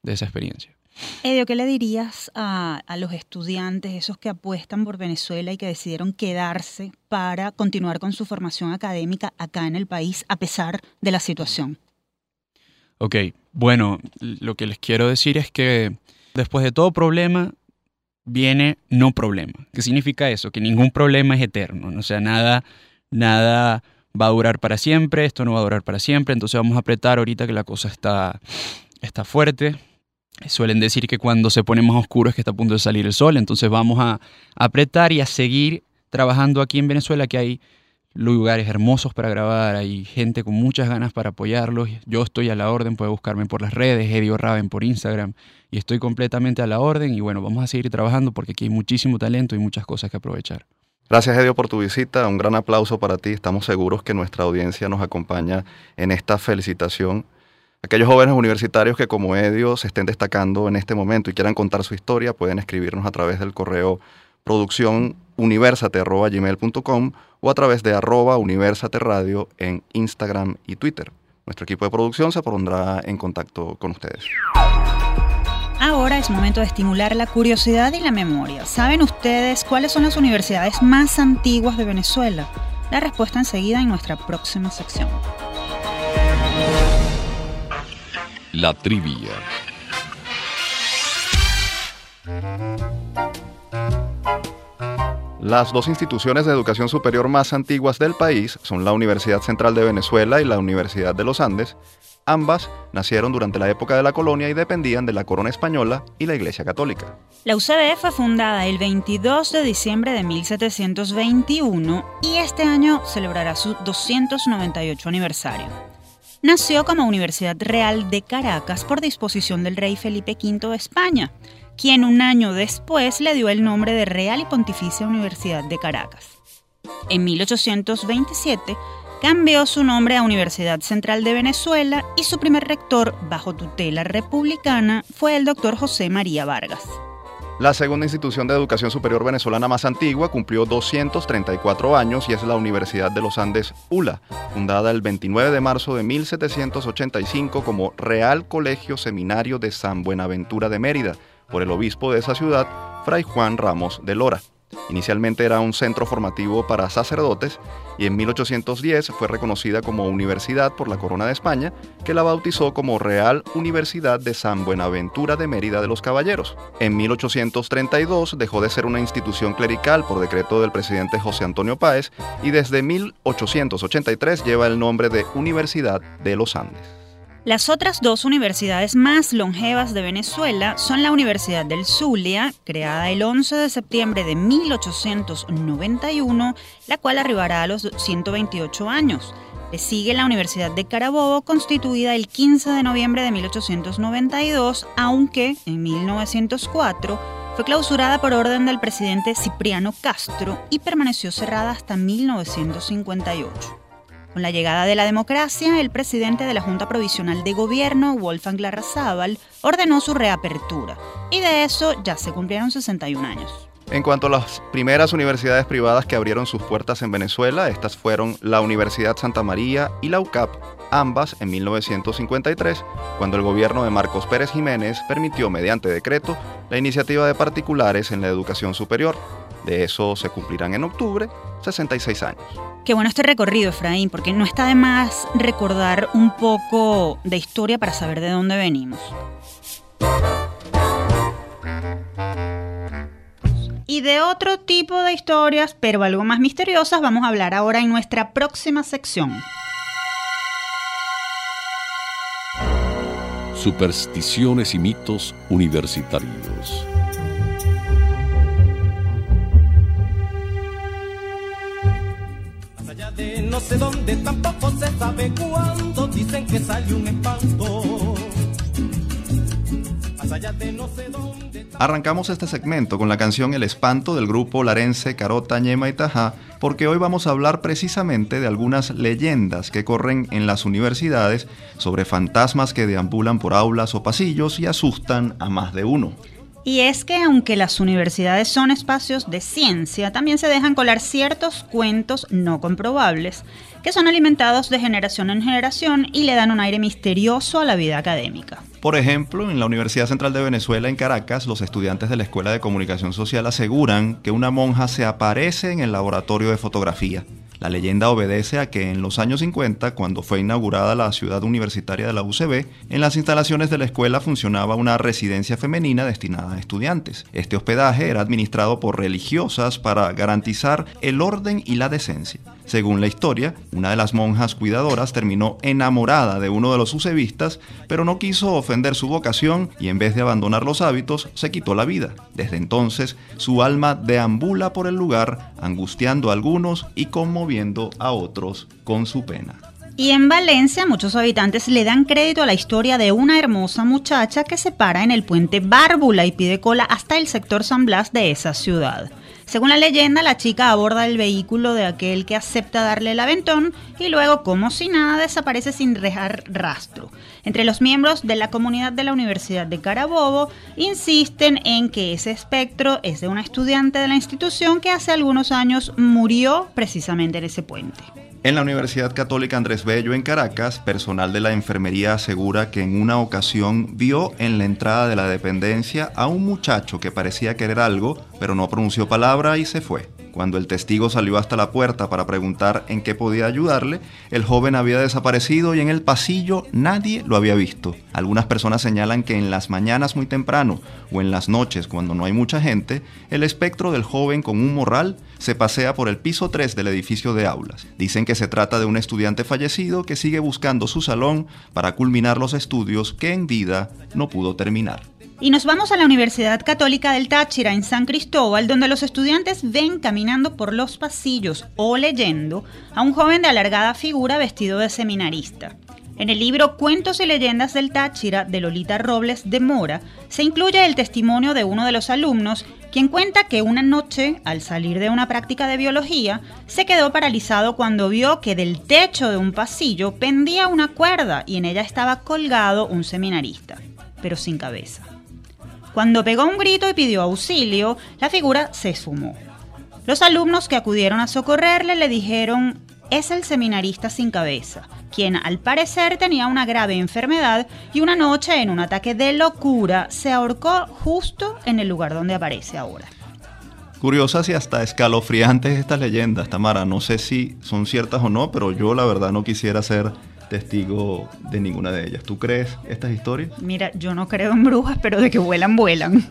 [SPEAKER 12] de esa experiencia.
[SPEAKER 5] Edio, ¿qué le dirías a, a, los estudiantes, esos que apuestan por Venezuela y que decidieron quedarse para continuar con su formación académica acá en el país a pesar de la situación?
[SPEAKER 12] Ok, bueno, lo que les quiero decir es que después de todo problema viene no problema. ¿Qué significa eso? Que ningún problema es eterno, o sea, nada, nada va a durar para siempre, esto no va a durar para siempre, entonces vamos a apretar ahorita que la cosa está, está fuerte. Suelen decir que cuando se pone más oscuro es que está a punto de salir el sol, entonces vamos a apretar y a seguir trabajando aquí en Venezuela, que hay lugares hermosos para grabar, hay gente con muchas ganas para apoyarlos. Yo estoy a la orden, puede buscarme por las redes, Edio Raven por Instagram, y estoy completamente a la orden. Y bueno, vamos a seguir trabajando porque aquí hay muchísimo talento y muchas cosas que aprovechar.
[SPEAKER 6] Gracias, Edio, por tu visita. Un gran aplauso para ti. Estamos seguros que nuestra audiencia nos acompaña en esta felicitación. Aquellos jóvenes universitarios que como Edio se estén destacando en este momento y quieran contar su historia, pueden escribirnos a través del correo producciónuniversate.gmail.com o a través de arroba universate radio en Instagram y Twitter. Nuestro equipo de producción se pondrá en contacto con ustedes.
[SPEAKER 5] Ahora es momento de estimular la curiosidad y la memoria. ¿Saben ustedes cuáles son las universidades más antiguas de Venezuela? La respuesta enseguida en nuestra próxima sección.
[SPEAKER 7] La trivia.
[SPEAKER 6] Las dos instituciones de educación superior más antiguas del país son la Universidad Central de Venezuela y la Universidad de los Andes, Ambas nacieron durante la época de la colonia y dependían de la corona española y la Iglesia Católica.
[SPEAKER 5] La UCB fue fundada el 22 de diciembre de 1721 y este año celebrará su 298 aniversario. Nació como Universidad Real de Caracas por disposición del rey Felipe V de España, quien un año después le dio el nombre de Real y Pontificia Universidad de Caracas. En 1827 cambió su nombre a Universidad Central de Venezuela y su primer rector, bajo tutela republicana, fue el doctor José María Vargas.
[SPEAKER 6] La segunda institución de educación superior venezolana más antigua cumplió 234 años y es la Universidad de los Andes ULA, fundada el 29 de marzo de 1785 como Real Colegio Seminario de San Buenaventura de Mérida por el obispo de esa ciudad, Fray Juan Ramos de Lora. Inicialmente era un centro formativo para sacerdotes y en 1810 fue reconocida como universidad por la Corona de España, que la bautizó como Real Universidad de San Buenaventura de Mérida de los Caballeros. En 1832 dejó de ser una institución clerical por decreto del presidente José Antonio Páez y desde 1883 lleva el nombre de Universidad de los Andes.
[SPEAKER 5] Las otras dos universidades más longevas de Venezuela son la Universidad del Zulia, creada el 11 de septiembre de 1891, la cual arribará a los 128 años. Le sigue la Universidad de Carabobo, constituida el 15 de noviembre de 1892, aunque en 1904 fue clausurada por orden del presidente Cipriano Castro y permaneció cerrada hasta 1958. Con la llegada de la democracia, el presidente de la Junta Provisional de Gobierno, Wolfgang Larrazábal, ordenó su reapertura. Y de eso ya se cumplieron 61 años.
[SPEAKER 6] En cuanto a las primeras universidades privadas que abrieron sus puertas en Venezuela, estas fueron la Universidad Santa María y la UCAP, ambas en 1953, cuando el gobierno de Marcos Pérez Jiménez permitió mediante decreto la iniciativa de particulares en la educación superior. De eso se cumplirán en octubre 66 años.
[SPEAKER 5] Qué bueno este recorrido, Efraín, porque no está de más recordar un poco de historia para saber de dónde venimos. Y de otro tipo de historias, pero algo más misteriosas, vamos a hablar ahora en nuestra próxima sección.
[SPEAKER 7] Supersticiones y mitos universitarios.
[SPEAKER 13] No sé dónde, tampoco se sabe. Dicen que un espanto
[SPEAKER 6] Arrancamos este segmento con la canción El Espanto del grupo larense Carota Ñema y Tajá, porque hoy vamos a hablar precisamente de algunas leyendas que corren en las universidades sobre fantasmas que deambulan por aulas o pasillos y asustan a más de uno.
[SPEAKER 5] Y es que aunque las universidades son espacios de ciencia, también se dejan colar ciertos cuentos no comprobables, que son alimentados de generación en generación y le dan un aire misterioso a la vida académica.
[SPEAKER 6] Por ejemplo, en la Universidad Central de Venezuela, en Caracas, los estudiantes de la Escuela de Comunicación Social aseguran que una monja se aparece en el laboratorio de fotografía. La leyenda obedece a que en los años 50, cuando fue inaugurada la ciudad universitaria de la UCB, en las instalaciones de la escuela funcionaba una residencia femenina destinada a estudiantes. Este hospedaje era administrado por religiosas para garantizar el orden y la decencia. Según la historia, una de las monjas cuidadoras terminó enamorada de uno de los ucebistas, pero no quiso ofender su vocación y en vez de abandonar los hábitos, se quitó la vida. Desde entonces, su alma deambula por el lugar, angustiando a algunos y conmoviendo a otros con su pena.
[SPEAKER 5] Y en Valencia muchos habitantes le dan crédito a la historia de una hermosa muchacha que se para en el puente Bárbula y pide cola hasta el sector San Blas de esa ciudad. Según la leyenda, la chica aborda el vehículo de aquel que acepta darle el aventón y luego, como si nada, desaparece sin dejar rastro. Entre los miembros de la comunidad de la Universidad de Carabobo insisten en que ese espectro es de una estudiante de la institución que hace algunos años murió precisamente en ese puente.
[SPEAKER 6] En la Universidad Católica Andrés Bello en Caracas, personal de la enfermería asegura que en una ocasión vio en la entrada de la dependencia a un muchacho que parecía querer algo, pero no pronunció palabra y se fue. Cuando el testigo salió hasta la puerta para preguntar en qué podía ayudarle, el joven había desaparecido y en el pasillo nadie lo había visto. Algunas personas señalan que en las mañanas muy temprano o en las noches cuando no hay mucha gente, el espectro del joven con un morral se pasea por el piso 3 del edificio de aulas. Dicen que se trata de un estudiante fallecido que sigue buscando su salón para culminar los estudios que en vida no pudo terminar.
[SPEAKER 5] Y nos vamos a la Universidad Católica del Táchira en San Cristóbal, donde los estudiantes ven caminando por los pasillos o leyendo a un joven de alargada figura vestido de seminarista. En el libro Cuentos y leyendas del Táchira de Lolita Robles de Mora se incluye el testimonio de uno de los alumnos, quien cuenta que una noche, al salir de una práctica de biología, se quedó paralizado cuando vio que del techo de un pasillo pendía una cuerda y en ella estaba colgado un seminarista, pero sin cabeza. Cuando pegó un grito y pidió auxilio, la figura se esfumó. Los alumnos que acudieron a socorrerle le dijeron, es el seminarista sin cabeza, quien al parecer tenía una grave enfermedad y una noche en un ataque de locura se ahorcó justo en el lugar donde aparece ahora.
[SPEAKER 6] Curiosas y hasta escalofriantes estas leyendas, Tamara. No sé si son ciertas o no, pero yo la verdad no quisiera ser testigo de ninguna de ellas. ¿Tú crees estas historias?
[SPEAKER 5] Mira, yo no creo en brujas, pero de que vuelan, vuelan.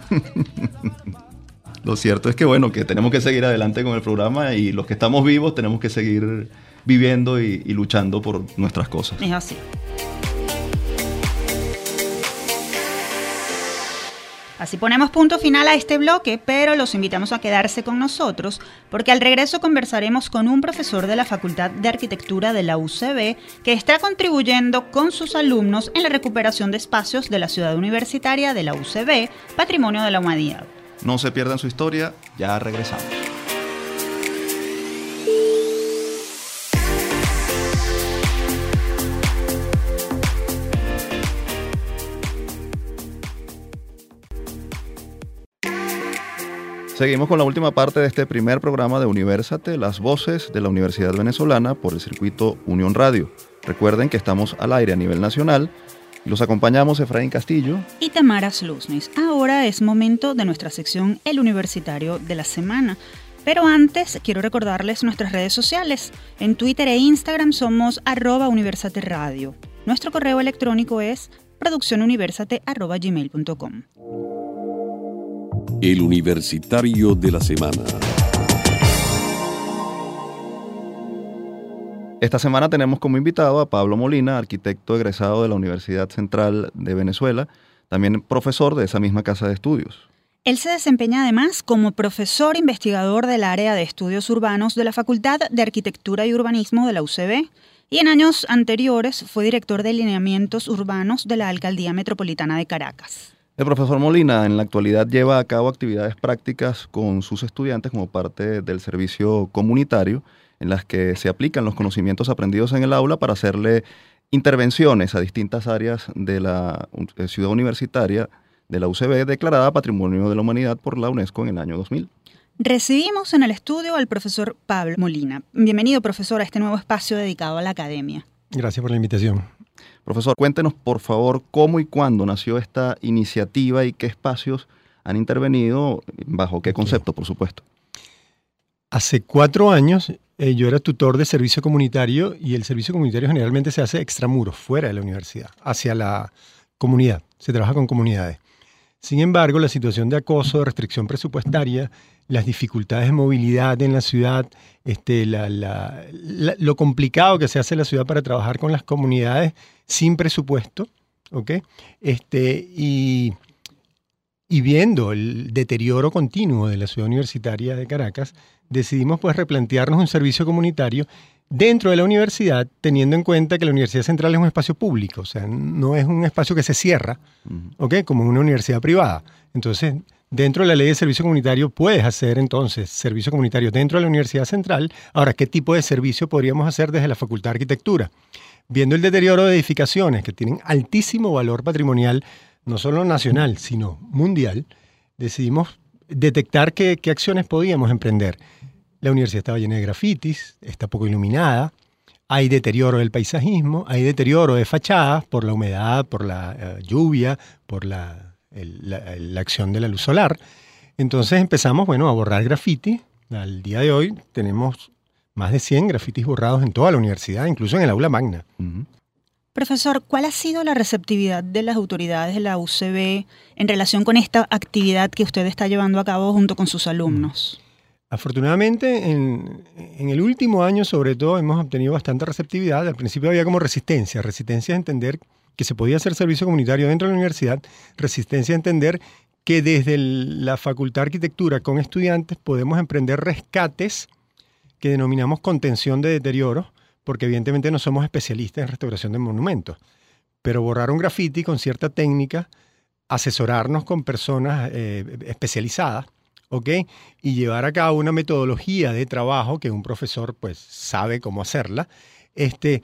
[SPEAKER 6] Lo cierto es que bueno, que tenemos que seguir adelante con el programa y los que estamos vivos tenemos que seguir viviendo y, y luchando por nuestras cosas.
[SPEAKER 5] Es así. Así ponemos punto final a este bloque, pero los invitamos a quedarse con nosotros porque al regreso conversaremos con un profesor de la Facultad de Arquitectura de la UCB que está contribuyendo con sus alumnos en la recuperación de espacios de la ciudad universitaria de la UCB, Patrimonio de la Humanidad.
[SPEAKER 6] No se pierdan su historia, ya regresamos. Seguimos con la última parte de este primer programa de Universate, las voces de la Universidad Venezolana por el circuito Unión Radio. Recuerden que estamos al aire a nivel nacional los acompañamos Efraín Castillo
[SPEAKER 5] y Tamara Sluznis. Ahora es momento de nuestra sección El Universitario de la Semana. Pero antes quiero recordarles nuestras redes sociales. En Twitter e Instagram somos arroba Universate Radio. Nuestro correo electrónico es produccionuniversate.gmail.com.
[SPEAKER 7] El Universitario de la Semana.
[SPEAKER 6] Esta semana tenemos como invitado a Pablo Molina, arquitecto egresado de la Universidad Central de Venezuela, también profesor de esa misma casa de estudios.
[SPEAKER 5] Él se desempeña además como profesor investigador del área de estudios urbanos de la Facultad de Arquitectura y Urbanismo de la UCB y en años anteriores fue director de lineamientos urbanos de la Alcaldía Metropolitana de Caracas.
[SPEAKER 6] El profesor Molina en la actualidad lleva a cabo actividades prácticas con sus estudiantes como parte del servicio comunitario en las que se aplican los conocimientos aprendidos en el aula para hacerle intervenciones a distintas áreas de la eh, ciudad universitaria de la UCB declarada Patrimonio de la Humanidad por la UNESCO en el año 2000.
[SPEAKER 5] Recibimos en el estudio al profesor Pablo Molina. Bienvenido, profesor, a este nuevo espacio dedicado a la academia.
[SPEAKER 13] Gracias por la invitación.
[SPEAKER 6] Profesor, cuéntenos por favor cómo y cuándo nació esta iniciativa y qué espacios han intervenido, bajo qué concepto, por supuesto.
[SPEAKER 13] Hace cuatro años eh, yo era tutor de servicio comunitario y el servicio comunitario generalmente se hace extramuros, fuera de la universidad, hacia la comunidad. Se trabaja con comunidades. Sin embargo, la situación de acoso, de restricción presupuestaria, las dificultades de movilidad en la ciudad, este, lo complicado que se hace en la ciudad para trabajar con las comunidades sin presupuesto, ¿ok? Este, y, y viendo el deterioro continuo de la ciudad universitaria de Caracas, decidimos pues replantearnos un servicio comunitario dentro de la universidad, teniendo en cuenta que la Universidad Central es un espacio público, o sea, no es un espacio que se cierra, ¿ok? Como una universidad privada. Entonces, dentro de la ley de servicio comunitario puedes hacer entonces servicio comunitario dentro de la Universidad Central. Ahora, ¿qué tipo de servicio podríamos hacer desde la Facultad de Arquitectura? Viendo el deterioro de edificaciones que tienen altísimo valor patrimonial, no solo nacional, sino mundial, decidimos detectar qué, qué acciones podíamos emprender. La universidad estaba llena de grafitis, está poco iluminada, hay deterioro del paisajismo, hay deterioro de fachadas por la humedad, por la eh, lluvia, por la, la, acción de la luz solar. Entonces empezamos, bueno, a borrar graffiti. Al día de hoy tenemos más de 100 grafitis borrados en toda la universidad, incluso en el aula magna.
[SPEAKER 5] Profesor, ¿cuál ha sido la receptividad de las autoridades de la UCB en relación con esta actividad que usted está llevando a cabo junto con sus alumnos?
[SPEAKER 13] Afortunadamente, en, el último año, sobre todo, hemos obtenido bastante receptividad. Al principio había como resistencia, resistencia a entender que se podía hacer servicio comunitario dentro de la universidad, resistencia a entender que desde la Facultad de Arquitectura con estudiantes podemos emprender rescates que denominamos contención de deterioro, porque evidentemente no somos especialistas en restauración de monumentos. Pero borrar un graffiti con cierta técnica, asesorarnos con personas eh, especializadas, ¿ok? Y llevar a cabo una metodología de trabajo que un profesor pues sabe cómo hacerla, este,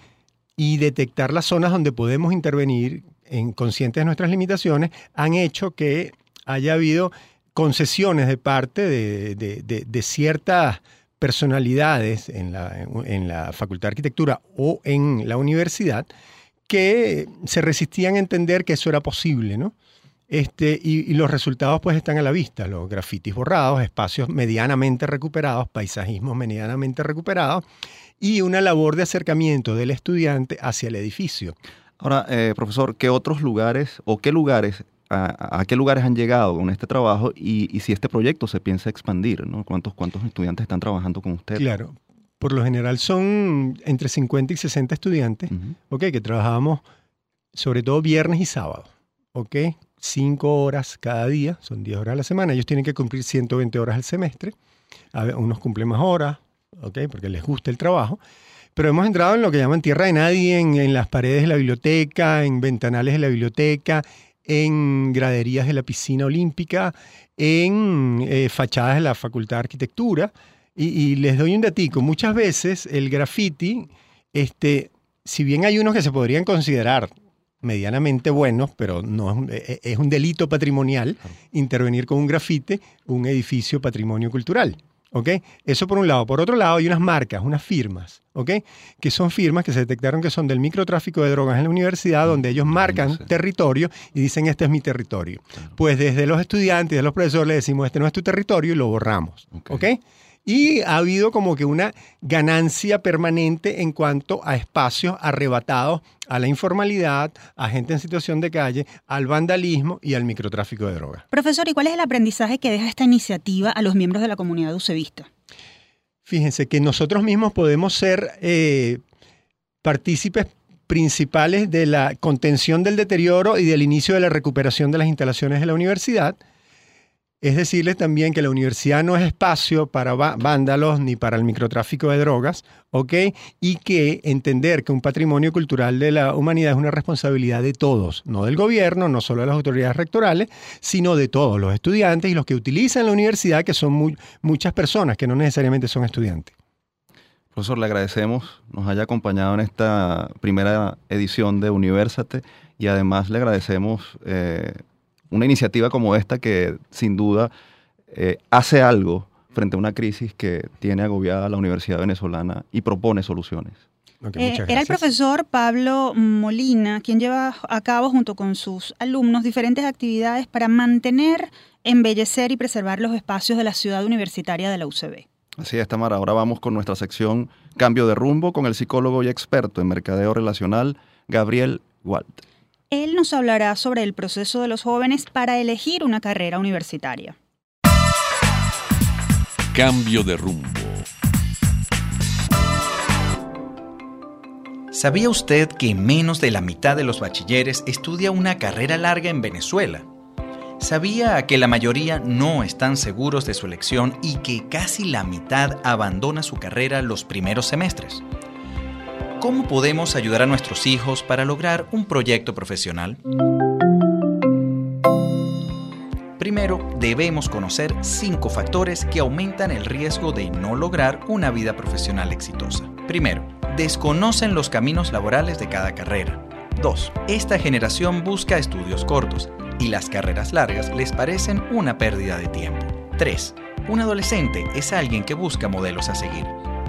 [SPEAKER 13] y detectar las zonas donde podemos intervenir en conscientes de nuestras limitaciones, han hecho que haya habido concesiones de parte de, ciertas personalidades en la, en la Facultad de Arquitectura o en la universidad que se resistían a entender que eso era posible, ¿no? Este, y, los resultados pues están a la vista, los grafitis borrados, espacios medianamente recuperados, paisajismos medianamente recuperados y una labor de acercamiento del estudiante hacia el edificio.
[SPEAKER 6] Ahora, eh, profesor, ¿qué otros lugares o qué lugares, a, qué lugares han llegado con este trabajo y, si este proyecto se piensa expandir? ¿no? ¿Cuántos, ¿Cuántos estudiantes están trabajando con usted?
[SPEAKER 13] Claro, por lo general son entre 50 y 60 estudiantes, que trabajamos sobre todo viernes y sábado, ¿ok? cinco horas cada día, son 10 horas a la semana. Ellos tienen que cumplir 120 horas al semestre. A unos cumplen más horas, ¿okay? porque les gusta el trabajo. Pero hemos entrado en lo que llaman tierra de nadie, en, las paredes de la biblioteca, en ventanales de la biblioteca, en graderías de la piscina olímpica, en eh, fachadas de la Facultad de Arquitectura. Y, les doy un datico. Muchas veces el graffiti, este, si bien hay unos que se podrían considerar medianamente buenos, pero no es, e, e, es un delito patrimonial intervenir con un grafite un edificio patrimonio cultural. ¿Ok? Eso por un lado. Por otro lado, hay unas marcas, unas firmas, ¿ok? Que son firmas que se detectaron que son del microtráfico de drogas en la universidad, mm, donde ellos marcan territorio y dicen, este es mi territorio. Pues desde los estudiantes y de los profesores le decimos, este no es tu territorio y lo borramos. ¿Ok? Y ha habido como que una ganancia permanente en cuanto a espacios arrebatados a la informalidad, a gente en situación de calle, al vandalismo y al microtráfico de drogas.
[SPEAKER 5] Profesor, ¿y cuál es el aprendizaje que deja esta iniciativa a los miembros de la comunidad usevista?
[SPEAKER 13] Fíjense que nosotros mismos podemos ser eh, partícipes principales de la contención del deterioro y del inicio de la recuperación de las instalaciones de la universidad es decirles también que la universidad no es espacio para vándalos ni para el microtráfico de drogas, ¿ok? Y que entender que un patrimonio cultural de la humanidad es una responsabilidad de todos, no del gobierno, no solo de las autoridades rectorales, sino de todos los estudiantes y los que utilizan la universidad, que son muchas personas, que no necesariamente son estudiantes.
[SPEAKER 6] Profesor, le agradecemos, nos haya acompañado en esta primera edición de Universate y además le agradecemos... Eh, una iniciativa como esta que sin duda eh, hace algo frente a una crisis que tiene agobiada a la Universidad Venezolana y propone soluciones.
[SPEAKER 5] Eh, era el profesor Pablo Molina quien lleva a cabo junto con sus alumnos diferentes actividades para mantener, embellecer y preservar los espacios de la ciudad universitaria de la UCB.
[SPEAKER 6] Así es, Tamara. Ahora vamos con nuestra sección Cambio de rumbo con el psicólogo y experto en mercadeo relacional, Gabriel Walt.
[SPEAKER 5] Él nos hablará sobre el proceso de los jóvenes para elegir una carrera universitaria.
[SPEAKER 7] Cambio de rumbo.
[SPEAKER 14] ¿Sabía usted que menos de la mitad de los bachilleres estudia una carrera larga en Venezuela? ¿Sabía que la mayoría no están seguros de su elección y que casi la mitad abandona su carrera los primeros semestres? ¿Cómo podemos ayudar a nuestros hijos para lograr un proyecto profesional? Primero, debemos conocer cinco factores que aumentan el riesgo de no lograr una vida profesional exitosa. Primero, desconocen los caminos laborales de cada carrera. 2. Esta generación busca estudios cortos y las carreras largas les parecen una pérdida de tiempo. 3. Un adolescente es alguien que busca modelos a seguir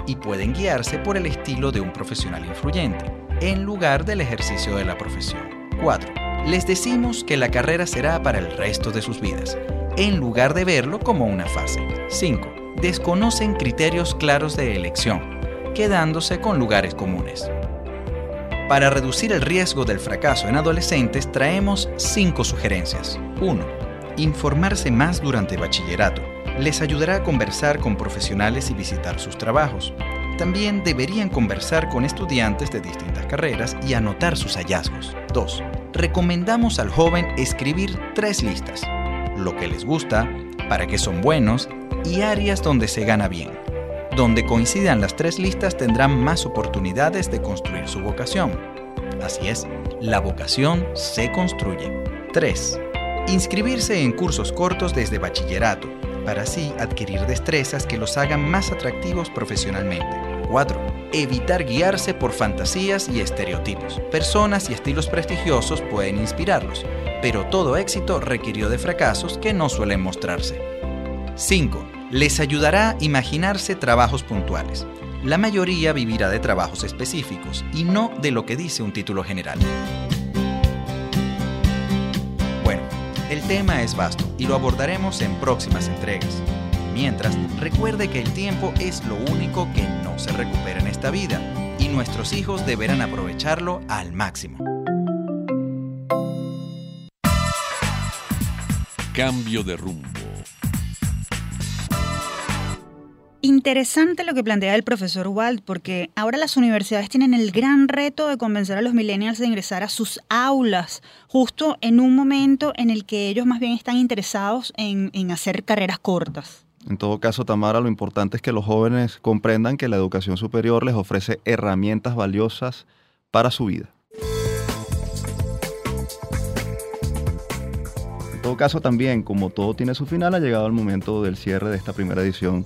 [SPEAKER 14] y pueden guiarse por el estilo de un profesional influyente, en lugar del ejercicio de la profesión. 4. Les decimos que la carrera será para el resto de sus vidas, en lugar de verlo como una fase. 5. Desconocen criterios claros de elección, quedándose con lugares comunes. Para reducir el riesgo del fracaso en adolescentes traemos 5 sugerencias. 1. Informarse más durante bachillerato les ayudará a conversar con profesionales y visitar sus trabajos. También deberían conversar con estudiantes de distintas carreras y anotar sus hallazgos. 2. Recomendamos al joven escribir tres listas. Lo que les gusta, para qué son buenos y áreas donde se gana bien. Donde coincidan las tres listas tendrán más oportunidades de construir su vocación. Así es, la vocación se construye. 3. Inscribirse en cursos cortos desde bachillerato para así adquirir destrezas que los hagan más atractivos profesionalmente. 4. Evitar guiarse por fantasías y estereotipos. Personas y estilos prestigiosos pueden inspirarlos, pero todo éxito requirió de fracasos que no suelen mostrarse. 5. Les ayudará a imaginarse trabajos puntuales. La mayoría vivirá de trabajos específicos y no de lo que dice un título general. Tema es vasto y lo abordaremos en próximas entregas. Mientras, recuerde que el tiempo es lo único que no se recupera en esta vida y nuestros hijos deberán aprovecharlo al máximo.
[SPEAKER 7] Cambio de rumbo.
[SPEAKER 5] Interesante lo que plantea el profesor Walt, porque ahora las universidades tienen el gran reto de convencer a los millennials de ingresar a sus aulas, justo en un momento en el que ellos más bien están interesados en, en hacer carreras cortas.
[SPEAKER 6] En todo caso, Tamara, lo importante es que los jóvenes comprendan que la educación superior les ofrece herramientas valiosas para su vida. En todo caso, también, como todo tiene su final, ha llegado el momento del cierre de esta primera edición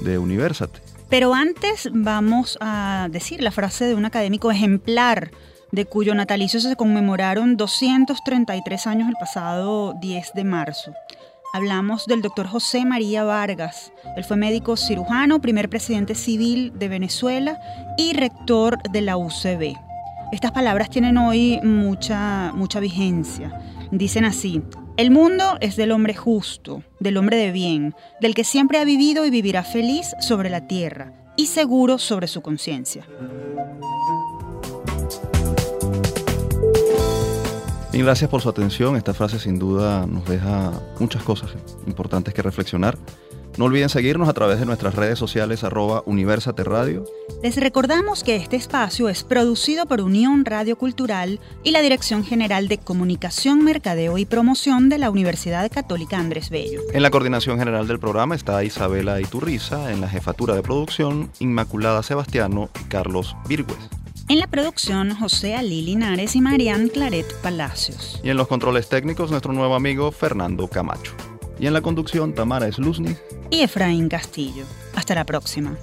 [SPEAKER 6] de Universate.
[SPEAKER 5] Pero antes vamos a decir la frase de un académico ejemplar de cuyo natalicio se conmemoraron 233 años el pasado 10 de marzo. Hablamos del doctor José María Vargas. Él fue médico cirujano, primer presidente civil de Venezuela y rector de la UCB. Estas palabras tienen hoy mucha, mucha vigencia. Dicen así, el mundo es del hombre justo, del hombre de bien, del que siempre ha vivido y vivirá feliz sobre la tierra y seguro sobre su conciencia.
[SPEAKER 6] Y gracias por su atención. Esta frase sin duda nos deja muchas cosas importantes que reflexionar. No olviden seguirnos a través de nuestras redes sociales arroba Universate Radio.
[SPEAKER 5] Les recordamos que este espacio es producido por Unión Radio Cultural y la Dirección General de Comunicación, Mercadeo y Promoción de la Universidad Católica Andrés Bello.
[SPEAKER 6] En la coordinación general del programa está Isabela Iturriza, en la jefatura de producción Inmaculada Sebastiano y Carlos Virgües.
[SPEAKER 5] En la producción, José Ali Linares y Marian Claret Palacios.
[SPEAKER 6] Y en los controles técnicos, nuestro nuevo amigo Fernando Camacho. Y en la conducción, Tamara Sluzny
[SPEAKER 5] y Efraín Castillo. Hasta la próxima.